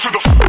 to the.